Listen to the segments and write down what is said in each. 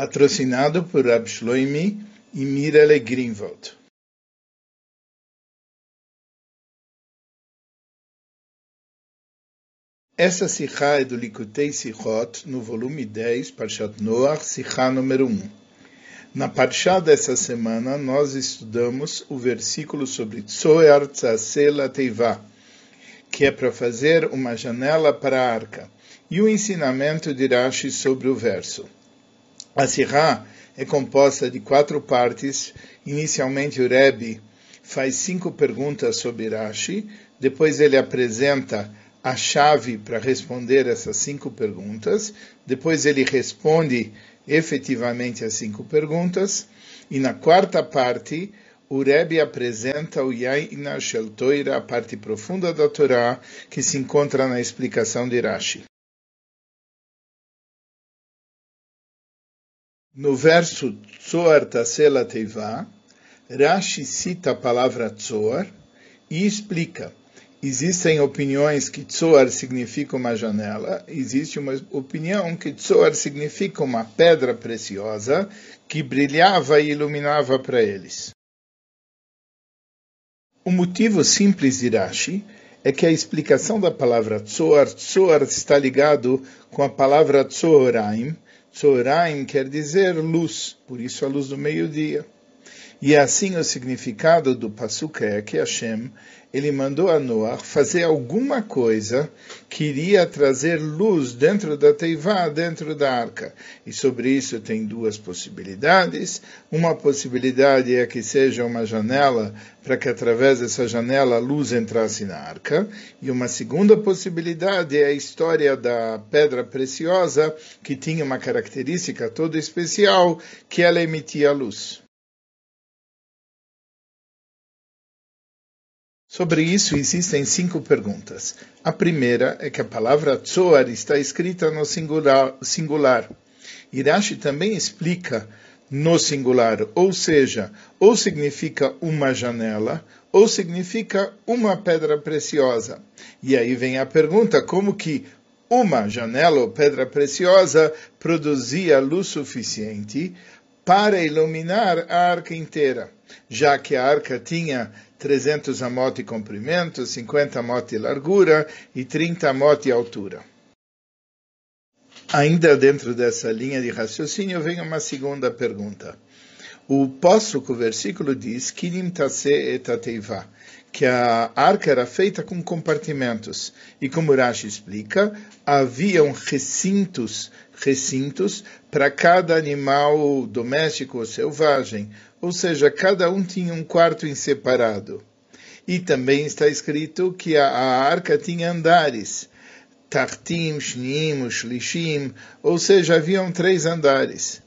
patrocinado por Rab Shloimi e Mirele Greenwald. Essa Sikha é do Likutei Sichot, no volume 10, Parshat Noach, Sikha número 1. Na Parshat dessa semana, nós estudamos o versículo sobre Tzoyar Tzasela Teivah, que é para fazer uma janela para a arca, e o ensinamento de Rashi sobre o verso. A Sirá é composta de quatro partes. Inicialmente, o Rebbe faz cinco perguntas sobre Rashi, depois ele apresenta a chave para responder essas cinco perguntas, depois ele responde efetivamente as cinco perguntas, e na quarta parte, o Rebbe apresenta o Yaina Shel Toira, a parte profunda da Torá, que se encontra na explicação de Rashi. No verso Tzoar Tasela Teiva, Rashi cita a palavra Tzoar e explica. Existem opiniões que Tzoar significa uma janela, existe uma opinião que Tzoar significa uma pedra preciosa que brilhava e iluminava para eles. O motivo simples de Rashi é que a explicação da palavra Tzoar, Tzoar está ligado com a palavra Tzoraim, Tzoraim quer dizer luz, por isso a luz do meio-dia. E é assim o significado do Pasuk é que Hashem, ele mandou a Noah fazer alguma coisa que iria trazer luz dentro da Teivá, dentro da arca. E sobre isso tem duas possibilidades. Uma possibilidade é que seja uma janela, para que através dessa janela a luz entrasse na arca. E uma segunda possibilidade é a história da pedra preciosa, que tinha uma característica toda especial, que ela emitia luz. Sobre isso existem cinco perguntas. A primeira é que a palavra Tzoar está escrita no singular. singular. Irashi também explica no singular, ou seja, ou significa uma janela, ou significa uma pedra preciosa. E aí vem a pergunta, como que uma janela ou pedra preciosa produzia luz suficiente para iluminar a arca inteira, já que a arca tinha 300 amot de comprimento, 50 amot de largura e 30 amot de altura. Ainda dentro dessa linha de raciocínio vem uma segunda pergunta. O o versículo diz, Kinim que a arca era feita com compartimentos. E como Rashi explica, haviam recintos, recintos para cada animal doméstico ou selvagem, ou seja, cada um tinha um quarto em separado. E também está escrito que a, a arca tinha andares, Tartim, Shnim, Shlishim, ou seja, haviam três andares.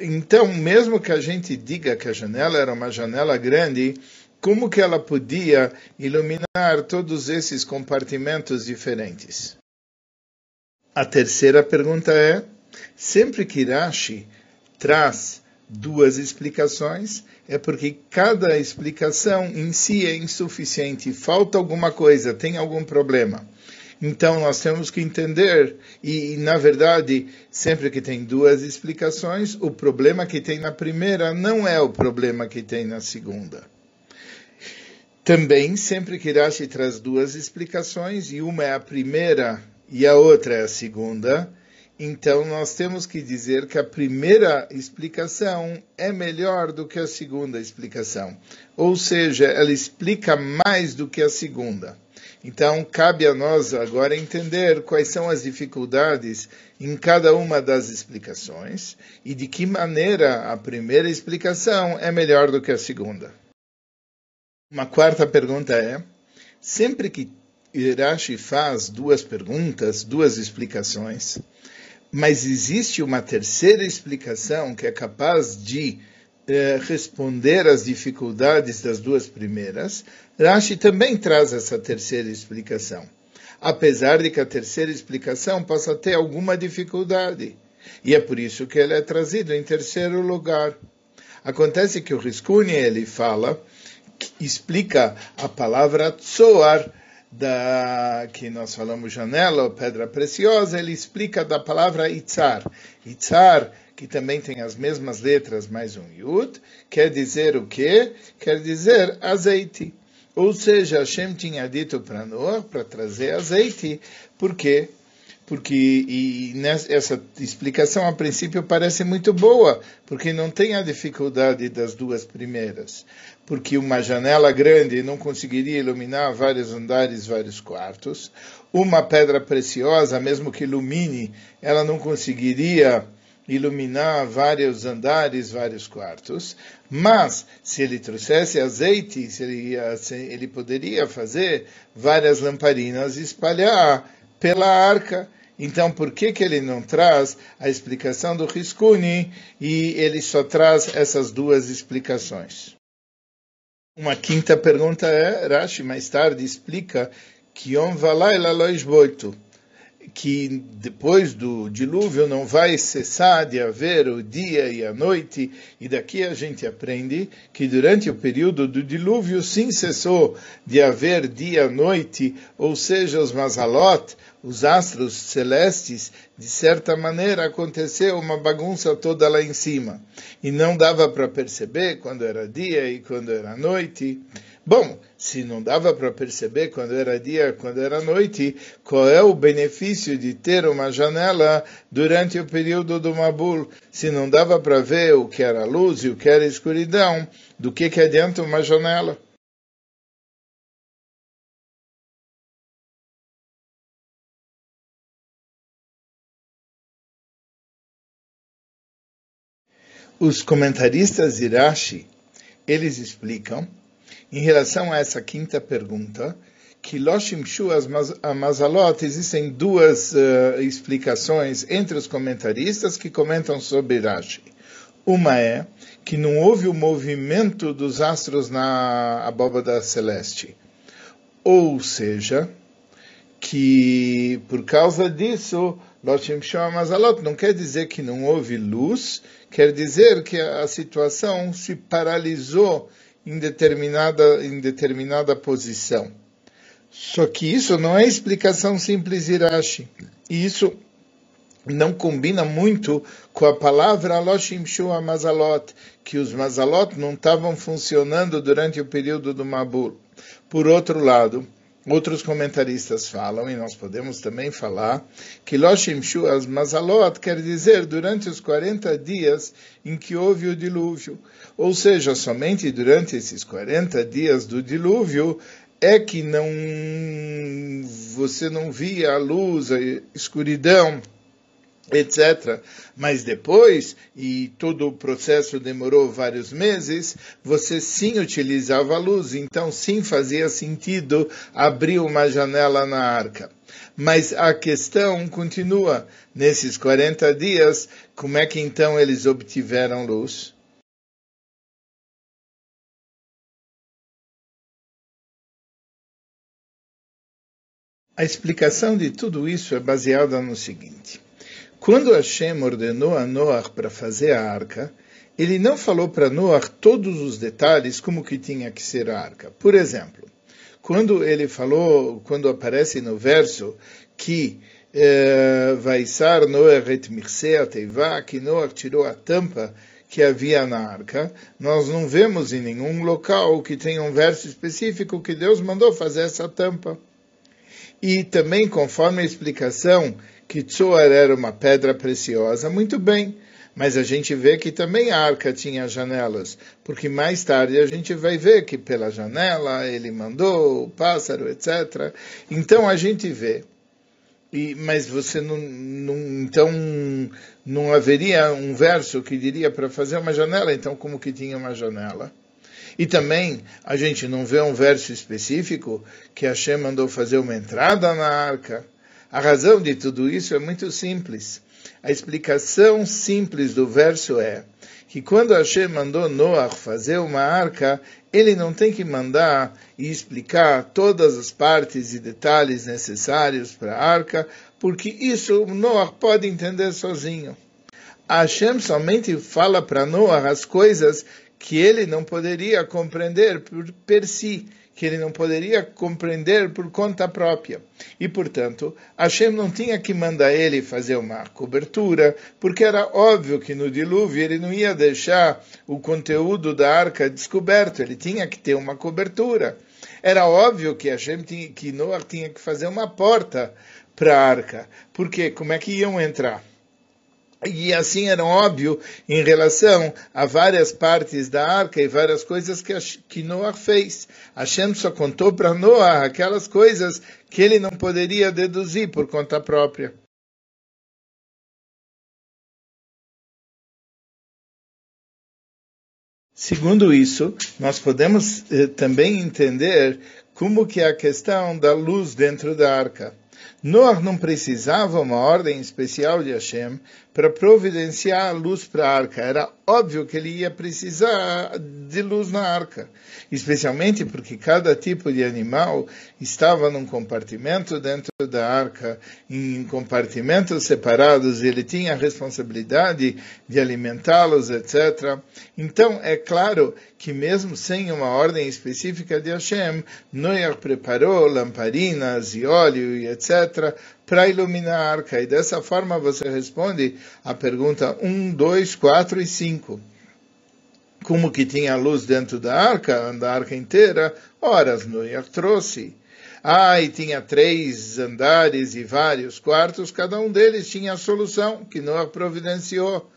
Então, mesmo que a gente diga que a janela era uma janela grande, como que ela podia iluminar todos esses compartimentos diferentes? A terceira pergunta é: sempre que Rashi traz duas explicações, é porque cada explicação em si é insuficiente, falta alguma coisa, tem algum problema. Então nós temos que entender, e na verdade, sempre que tem duas explicações, o problema que tem na primeira não é o problema que tem na segunda. Também, sempre que Rashi traz duas explicações, e uma é a primeira e a outra é a segunda, então, nós temos que dizer que a primeira explicação é melhor do que a segunda explicação. Ou seja, ela explica mais do que a segunda. Então, cabe a nós agora entender quais são as dificuldades em cada uma das explicações e de que maneira a primeira explicação é melhor do que a segunda. Uma quarta pergunta é: sempre que Irashi faz duas perguntas, duas explicações, mas existe uma terceira explicação que é capaz de eh, responder às dificuldades das duas primeiras. Rashi também traz essa terceira explicação, apesar de que a terceira explicação possa ter alguma dificuldade. E é por isso que ele é trazido em terceiro lugar. Acontece que o Riskuni ele fala, explica a palavra tzoar, da que nós falamos janela ou pedra preciosa, ele explica da palavra itzar. Itzar que também tem as mesmas letras mais um Yud, quer dizer o quê? Quer dizer azeite. Ou seja, Hashem tinha dito para Noah para trazer azeite, por quê? Porque e nessa, essa explicação a princípio parece muito boa, porque não tem a dificuldade das duas primeiras. Porque uma janela grande não conseguiria iluminar vários andares, vários quartos. Uma pedra preciosa, mesmo que ilumine, ela não conseguiria iluminar vários andares, vários quartos, mas se ele trouxesse azeite, se ele, ele poderia fazer várias lamparinas e espalhar pela arca. Então, por que, que ele não traz a explicação do Riscuni e ele só traz essas duas explicações? Uma quinta pergunta é, Rashi mais tarde explica que Yom Valaila Loisboito que depois do dilúvio não vai cessar de haver o dia e a noite, e daqui a gente aprende que durante o período do dilúvio sim cessou de haver dia e noite, ou seja, os Mazalot, os astros celestes, de certa maneira aconteceu uma bagunça toda lá em cima, e não dava para perceber quando era dia e quando era noite. Bom, se não dava para perceber quando era dia, quando era noite, qual é o benefício de ter uma janela durante o período do Mabul? Se não dava para ver o que era luz e o que era escuridão, do que, que adianta uma janela? Os comentaristas de Rashi, eles explicam em relação a essa quinta pergunta, que Loshim Shu Amazalot, existem duas uh, explicações entre os comentaristas que comentam sobre Rashi. Uma é que não houve o movimento dos astros na abóbada celeste. Ou seja, que por causa disso, Loshim Amazalot não quer dizer que não houve luz, quer dizer que a situação se paralisou em determinada, em determinada posição. Só que isso não é explicação simples Irashi. E isso não combina muito com a palavra Aloshim Shua Mazalot, que os Mazalot não estavam funcionando durante o período do Mabul. Por outro lado, Outros comentaristas falam, e nós podemos também falar, que Loshim Shuas Mazalot quer dizer durante os 40 dias em que houve o dilúvio. Ou seja, somente durante esses 40 dias do dilúvio é que não você não via a luz, a escuridão, etc. Mas depois, e todo o processo demorou vários meses, você sim utilizava a luz, então sim fazia sentido abrir uma janela na arca. Mas a questão continua, nesses 40 dias, como é que então eles obtiveram luz? A explicação de tudo isso é baseada no seguinte. Quando Hashem ordenou a Noah para fazer a arca, ele não falou para Noah todos os detalhes como que tinha que ser a arca. Por exemplo, quando ele falou, quando aparece no verso que eh, vai ser Noah et teiva, que Noah tirou a tampa que havia na arca, nós não vemos em nenhum local que tenha um verso específico que Deus mandou fazer essa tampa. E também, conforme a explicação que Tzoar era uma pedra preciosa, muito bem. Mas a gente vê que também a arca tinha janelas, porque mais tarde a gente vai ver que pela janela ele mandou o pássaro, etc. Então a gente vê. E, mas você não, não, então não haveria um verso que diria para fazer uma janela, então como que tinha uma janela? E também a gente não vê um verso específico que Hashem mandou fazer uma entrada na arca. A razão de tudo isso é muito simples. A explicação simples do verso é que quando Hashem mandou Noah fazer uma arca, ele não tem que mandar e explicar todas as partes e detalhes necessários para a arca, porque isso Noah pode entender sozinho. Hashem somente fala para Noah as coisas que ele não poderia compreender por si, que ele não poderia compreender por conta própria. E, portanto, Hashem não tinha que mandar ele fazer uma cobertura, porque era óbvio que no dilúvio ele não ia deixar o conteúdo da arca descoberto, ele tinha que ter uma cobertura. Era óbvio que Hashem tinha, que Noah tinha que fazer uma porta para a arca, porque como é que iam entrar? E assim era óbvio em relação a várias partes da arca e várias coisas que, que Noah fez. Hashem só contou para Noah aquelas coisas que ele não poderia deduzir por conta própria. Segundo isso, nós podemos eh, também entender como que é a questão da luz dentro da arca. Noah não precisava uma ordem especial de Hashem para providenciar a luz para a arca. Era óbvio que ele ia precisar de luz na arca, especialmente porque cada tipo de animal estava num compartimento dentro da arca, em compartimentos separados, e ele tinha a responsabilidade de alimentá-los, etc. Então, é claro que mesmo sem uma ordem específica de Hashem, Noah preparou lamparinas e óleo e etc para iluminar a arca. E dessa forma você responde a pergunta 1, 2, 4 e 5. Como que tinha luz dentro da arca, da arca inteira? Horas Noé trouxe. Ah, e tinha três andares e vários quartos, cada um deles tinha a solução que Noé providenciou.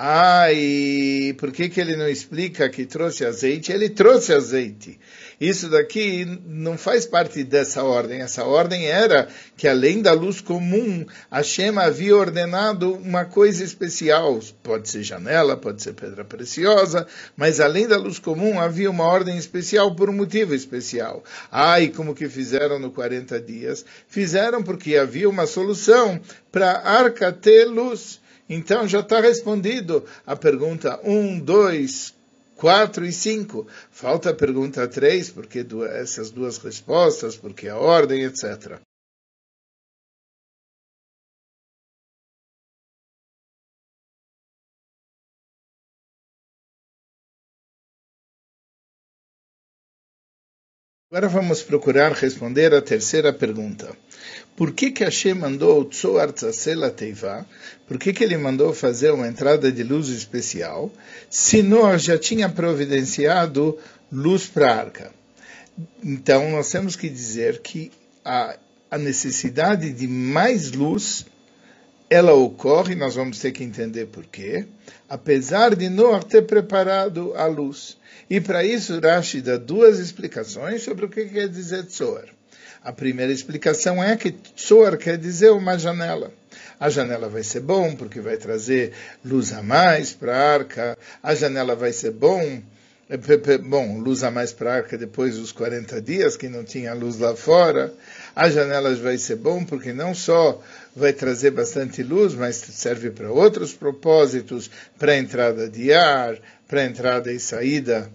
Ah, e por que, que ele não explica que trouxe azeite? Ele trouxe azeite. Isso daqui não faz parte dessa ordem. Essa ordem era que além da luz comum, Hashem havia ordenado uma coisa especial. Pode ser janela, pode ser pedra preciosa, mas além da luz comum havia uma ordem especial por um motivo especial. Ah, e como que fizeram no 40 dias? Fizeram porque havia uma solução para arca ter luz. Então já está respondido a pergunta 1, 2, 4 e 5. Falta a pergunta 3, porque essas duas respostas, porque a ordem, etc. Agora vamos procurar responder a terceira pergunta. Por que que Hashem mandou o Tzoar Tzasela Teiva? Por que que ele mandou fazer uma entrada de luz especial? Se Noah já tinha providenciado luz para a arca. Então nós temos que dizer que a, a necessidade de mais luz ela ocorre, nós vamos ter que entender por quê, apesar de Noah ter preparado a luz. E para isso Rashi dá duas explicações sobre o que quer dizer Tzoar. A primeira explicação é que Tzoar quer dizer uma janela. A janela vai ser bom porque vai trazer luz a mais para a arca. A janela vai ser bom, é, bom, luz a mais para a arca depois dos 40 dias que não tinha luz lá fora. A janela vai ser bom porque não só vai trazer bastante luz, mas serve para outros propósitos, para entrada de ar, para entrada e saída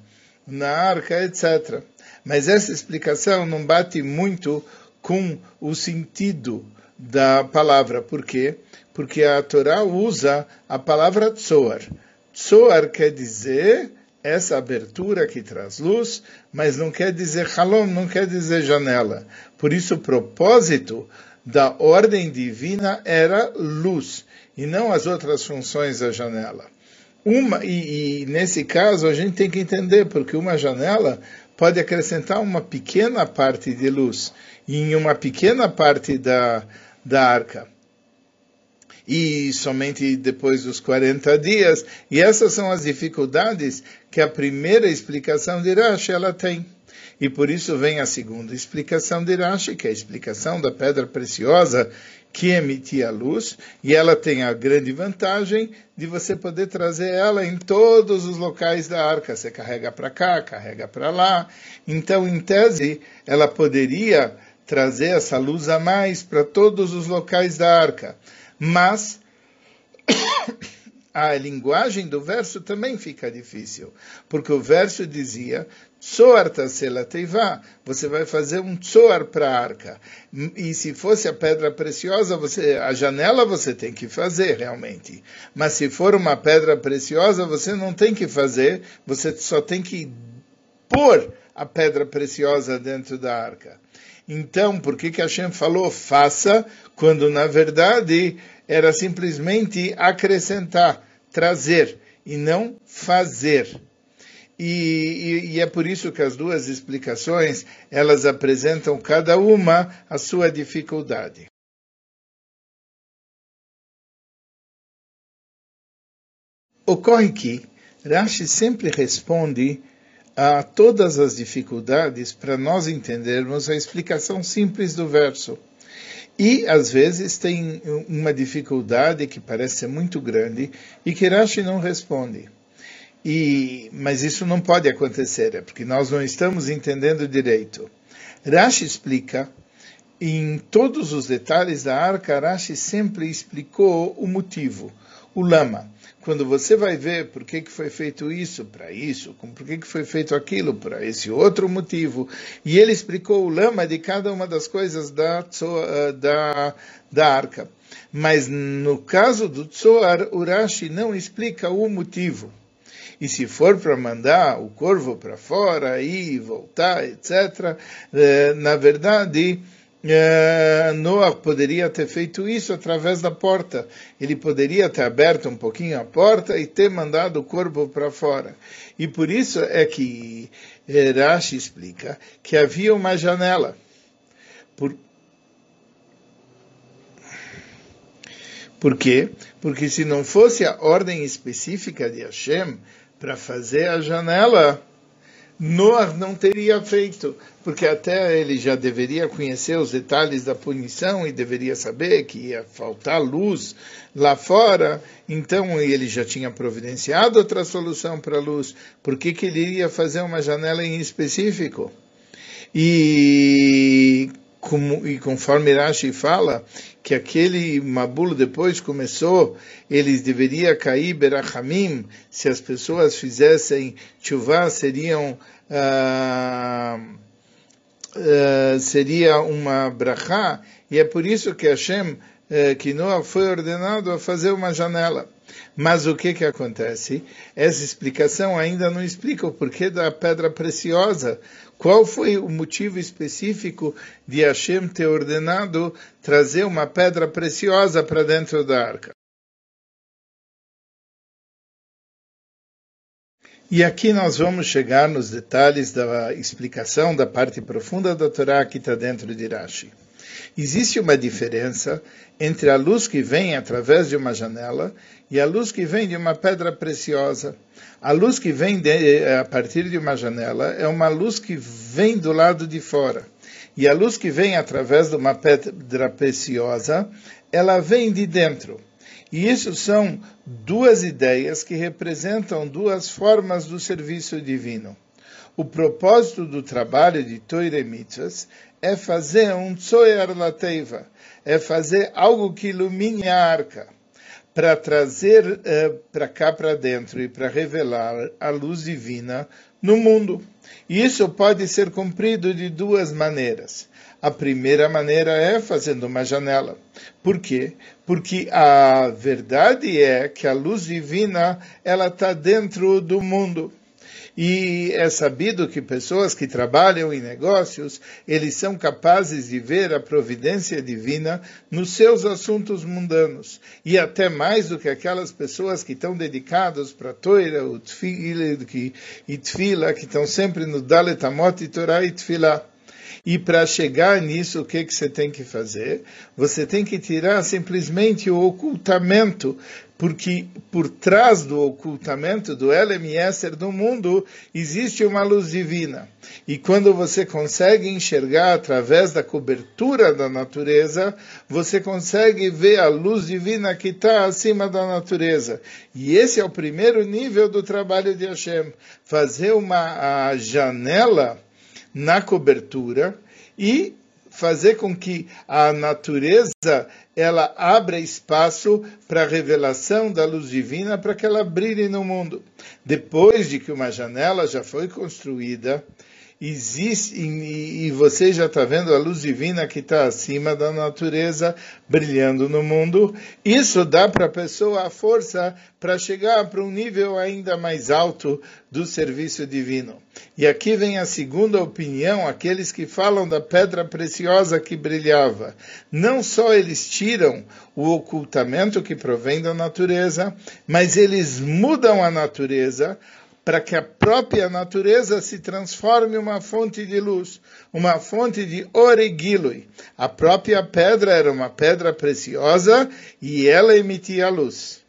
na arca, etc. Mas essa explicação não bate muito com o sentido da palavra. Por quê? Porque a Torá usa a palavra tzoar. Tzoar quer dizer essa abertura que traz luz, mas não quer dizer halom, não quer dizer janela. Por isso o propósito da ordem divina era luz, e não as outras funções da janela. Uma, e, e nesse caso a gente tem que entender, porque uma janela pode acrescentar uma pequena parte de luz em uma pequena parte da, da arca. E somente depois dos 40 dias. E essas são as dificuldades que a primeira explicação de Rashi ela tem. E por isso vem a segunda explicação de Rashi, que é a explicação da pedra preciosa que emitia luz, e ela tem a grande vantagem de você poder trazer ela em todos os locais da arca. Você carrega para cá, carrega para lá. Então, em tese, ela poderia trazer essa luz a mais para todos os locais da arca. Mas a linguagem do verso também fica difícil, porque o verso dizia Tzoar Tasela Teiva, você vai fazer um tzoar para a arca. E se fosse a pedra preciosa, você, a janela você tem que fazer realmente. Mas se for uma pedra preciosa, você não tem que fazer, você só tem que pôr a pedra preciosa dentro da arca. Então, por que, que Hashem falou faça, quando na verdade era simplesmente acrescentar, trazer, e não fazer? E, e, e, é por isso que as duas explicações elas apresentam cada uma a sua dificuldade. Ocorre que Rashi sempre responde a todas as dificuldades para nós entendermos a explicação simples do verso. E, às vezes, tem uma dificuldade que parece ser muito grande e que Rashi não responde. E, mas isso não pode acontecer, é porque nós não estamos entendendo direito. Rashi explica, em todos os detalhes da arca, Rashi sempre explicou o motivo, o lama quando você vai ver por que, que foi feito isso para isso, por que, que foi feito aquilo para esse outro motivo, e ele explicou o lama de cada uma das coisas da, eh, da, da arca. Mas no caso do Tzoar, Urashi não explica o motivo. E se for para mandar o corvo para fora, e voltar, etc., eh, na verdade, é, Noah poderia ter feito isso através da porta. Ele poderia ter aberto um pouquinho a porta e ter mandado o corpo para fora. E por isso é que Rashi explica que havia uma janela. Por, por quê? Porque se não fosse a ordem específica de Hashem para fazer a janela, Noah não teria feito, porque até ele já deveria conhecer os detalhes da punição e deveria saber que ia faltar luz lá fora, então ele já tinha providenciado outra solução para a luz, por que, que ele iria fazer uma janela em específico? E, como, e conforme Rashi fala, que aquele Mabulo depois começou, eles deveriam cair Berachamim, se as pessoas fizessem chuvá, seriam uh, seria uma brachá, e é por isso que Hashem, uh, que Noah foi ordenado a fazer uma janela. Mas o que que acontece? Essa explicação ainda não explica o porquê da pedra preciosa. Qual foi o motivo específico de Hashem ter ordenado trazer uma pedra preciosa para dentro da arca? E aqui nós vamos chegar nos detalhes da explicação da parte profunda da Torá que está dentro de Rashi. Existe uma diferença entre a luz que vem através de uma janela e a luz que vem de uma pedra preciosa. A luz que vem de, a partir de uma janela é uma luz que vem do lado de fora. E a luz que vem através de uma pedra preciosa, ela vem de dentro. E isso são duas ideias que representam duas formas do serviço divino. O propósito do trabalho de Mitzvahs é fazer um Tzoyar Lateiva, é fazer algo que ilumine a arca, para trazer eh, para cá para dentro e para revelar a luz divina no mundo. E isso pode ser cumprido de duas maneiras. A primeira maneira é fazendo uma janela. Por quê? Porque a verdade é que a luz divina ela está dentro do mundo. E é sabido que pessoas que trabalham em negócios, eles são capazes de ver a providência divina nos seus assuntos mundanos. E até mais do que aquelas pessoas que estão dedicadas para a Toira, o Tfila, e Tfila, que estão sempre no Dalet Amot e Torah e Tfila. E para chegar nisso, o que, que você tem que fazer? Você tem que tirar simplesmente o ocultamento, porque por trás do ocultamento do Elem Yesser do mundo existe uma luz divina. E quando você consegue enxergar através da cobertura da natureza, você consegue ver a luz divina que está acima da natureza. E esse é o primeiro nível do trabalho de Hashem. Fazer uma janela na cobertura e fazer com que a natureza ela abra espaço para a revelação da luz divina para que ela brilhe no mundo. Depois de que uma janela já foi construída existe e, e você já está vendo a luz divina que está acima da natureza brilhando no mundo. Isso dá para a pessoa a força para chegar para um nível ainda mais alto do serviço divino. E aqui vem a segunda opinião, aqueles que falam da pedra preciosa que brilhava. Não só eles tiram o ocultamento que provém da natureza, mas eles mudam a natureza para que a própria natureza se transforme em uma fonte de luz, uma fonte de oregilui. A própria pedra era uma pedra preciosa e ela emitia luz.